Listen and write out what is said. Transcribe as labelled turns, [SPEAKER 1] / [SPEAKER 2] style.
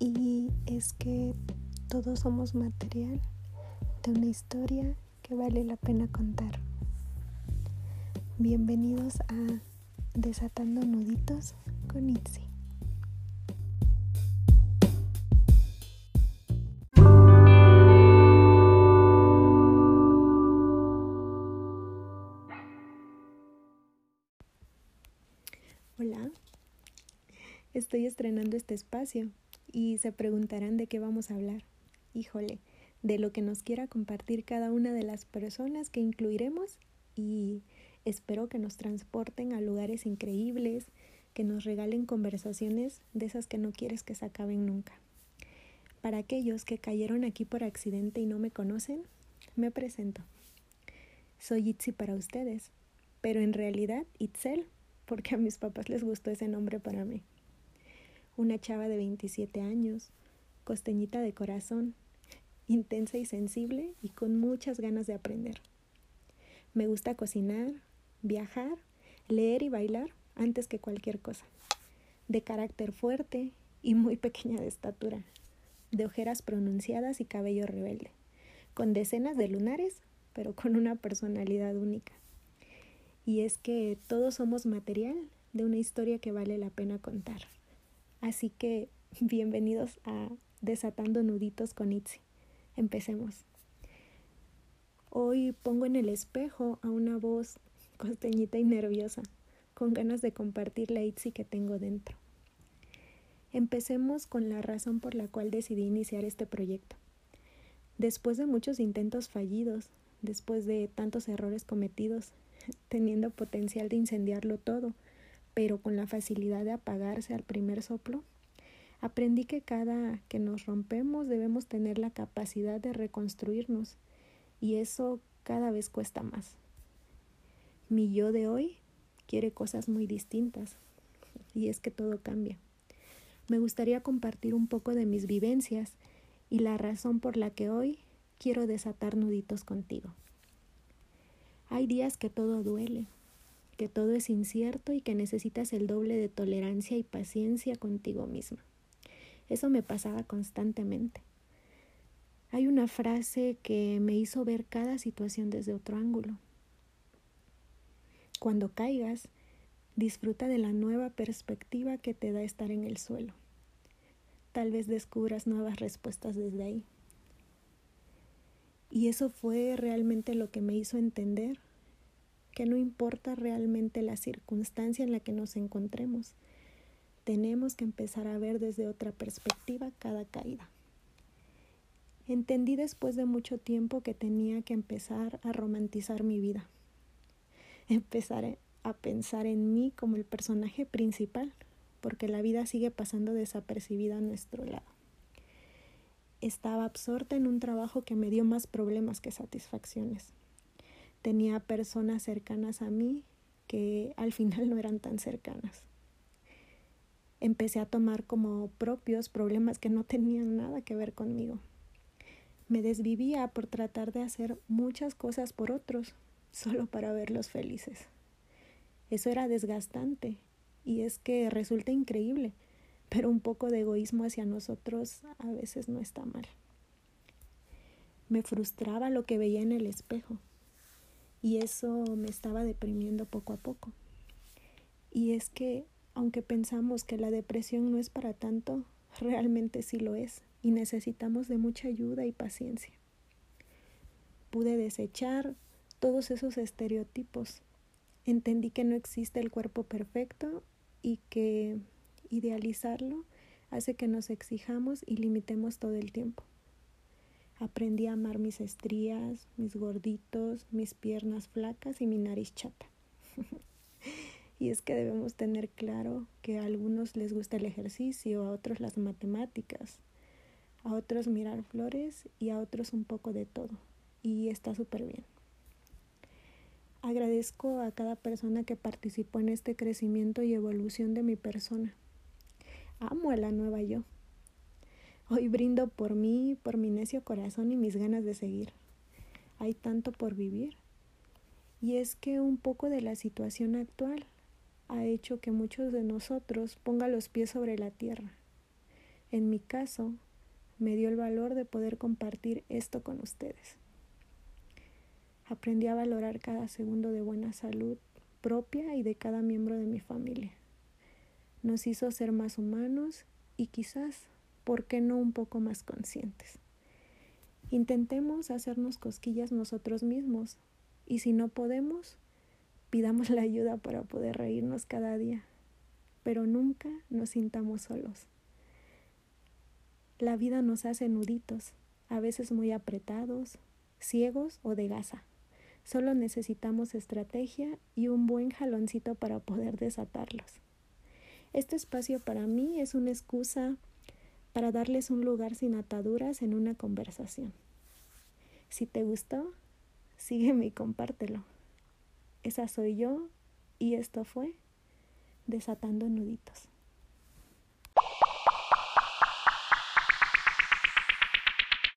[SPEAKER 1] Y es que todos somos material de una historia que vale la pena contar. Bienvenidos a Desatando Nuditos con Itzi. Hola, estoy estrenando este espacio y se preguntarán de qué vamos a hablar. Híjole, de lo que nos quiera compartir cada una de las personas que incluiremos y espero que nos transporten a lugares increíbles, que nos regalen conversaciones de esas que no quieres que se acaben nunca. Para aquellos que cayeron aquí por accidente y no me conocen, me presento. Soy Itzi para ustedes, pero en realidad Itzel, porque a mis papás les gustó ese nombre para mí una chava de 27 años, costeñita de corazón, intensa y sensible y con muchas ganas de aprender. Me gusta cocinar, viajar, leer y bailar antes que cualquier cosa. De carácter fuerte y muy pequeña de estatura, de ojeras pronunciadas y cabello rebelde, con decenas de lunares, pero con una personalidad única. Y es que todos somos material de una historia que vale la pena contar. Así que bienvenidos a Desatando Nuditos con Itzi. Empecemos. Hoy pongo en el espejo a una voz costeñita y nerviosa, con ganas de compartir la Itzi que tengo dentro. Empecemos con la razón por la cual decidí iniciar este proyecto. Después de muchos intentos fallidos, después de tantos errores cometidos, teniendo potencial de incendiarlo todo, pero con la facilidad de apagarse al primer soplo, aprendí que cada que nos rompemos debemos tener la capacidad de reconstruirnos y eso cada vez cuesta más. Mi yo de hoy quiere cosas muy distintas y es que todo cambia. Me gustaría compartir un poco de mis vivencias y la razón por la que hoy quiero desatar nuditos contigo. Hay días que todo duele, que todo es incierto y que necesitas el doble de tolerancia y paciencia contigo misma. Eso me pasaba constantemente. Hay una frase que me hizo ver cada situación desde otro ángulo. Cuando caigas, disfruta de la nueva perspectiva que te da estar en el suelo. Tal vez descubras nuevas respuestas desde ahí. Y eso fue realmente lo que me hizo entender que no importa realmente la circunstancia en la que nos encontremos, tenemos que empezar a ver desde otra perspectiva cada caída. Entendí después de mucho tiempo que tenía que empezar a romantizar mi vida, empezar a pensar en mí como el personaje principal, porque la vida sigue pasando desapercibida a nuestro lado. Estaba absorta en un trabajo que me dio más problemas que satisfacciones tenía personas cercanas a mí que al final no eran tan cercanas. Empecé a tomar como propios problemas que no tenían nada que ver conmigo. Me desvivía por tratar de hacer muchas cosas por otros, solo para verlos felices. Eso era desgastante y es que resulta increíble, pero un poco de egoísmo hacia nosotros a veces no está mal. Me frustraba lo que veía en el espejo y eso me estaba deprimiendo poco a poco. Y es que, aunque pensamos que la depresión no es para tanto, realmente sí lo es y necesitamos de mucha ayuda y paciencia. Pude desechar todos esos estereotipos. Entendí que no existe el cuerpo perfecto y que idealizarlo hace que nos exijamos y limitemos todo el tiempo. Aprendí a amar mis estrías, mis gorditos, mis piernas flacas y mi nariz chata. y es que debemos tener claro que a algunos les gusta el ejercicio, a otros las matemáticas, a otros mirar flores y a otros un poco de todo. Y está súper bien. Agradezco a cada persona que participó en este crecimiento y evolución de mi persona. Amo a la nueva yo. Hoy brindo por mí, por mi necio corazón y mis ganas de seguir. Hay tanto por vivir. Y es que un poco de la situación actual ha hecho que muchos de nosotros pongan los pies sobre la tierra. en mi caso, me dio el valor de poder compartir esto con ustedes. Aprendí a valorar cada segundo de buena salud propia y de cada miembro de mi familia. Nos hizo ser más humanos y quizás, ¿por qué no un poco más conscientes? Intentemos hacernos cosquillas nosotros mismos y si no podemos, pidamos la ayuda para poder reírnos cada día, pero nunca nos sintamos solos. La vida nos hace nuditos, a veces muy apretados, ciegos o de gasa. Solo necesitamos estrategia y un buen jaloncito para poder desatarlos. Este espacio para mí es una excusa para darles un lugar sin ataduras en una conversación. Si te gustó, sígueme y compártelo. Esa soy yo y esto fue Desatando Nuditos.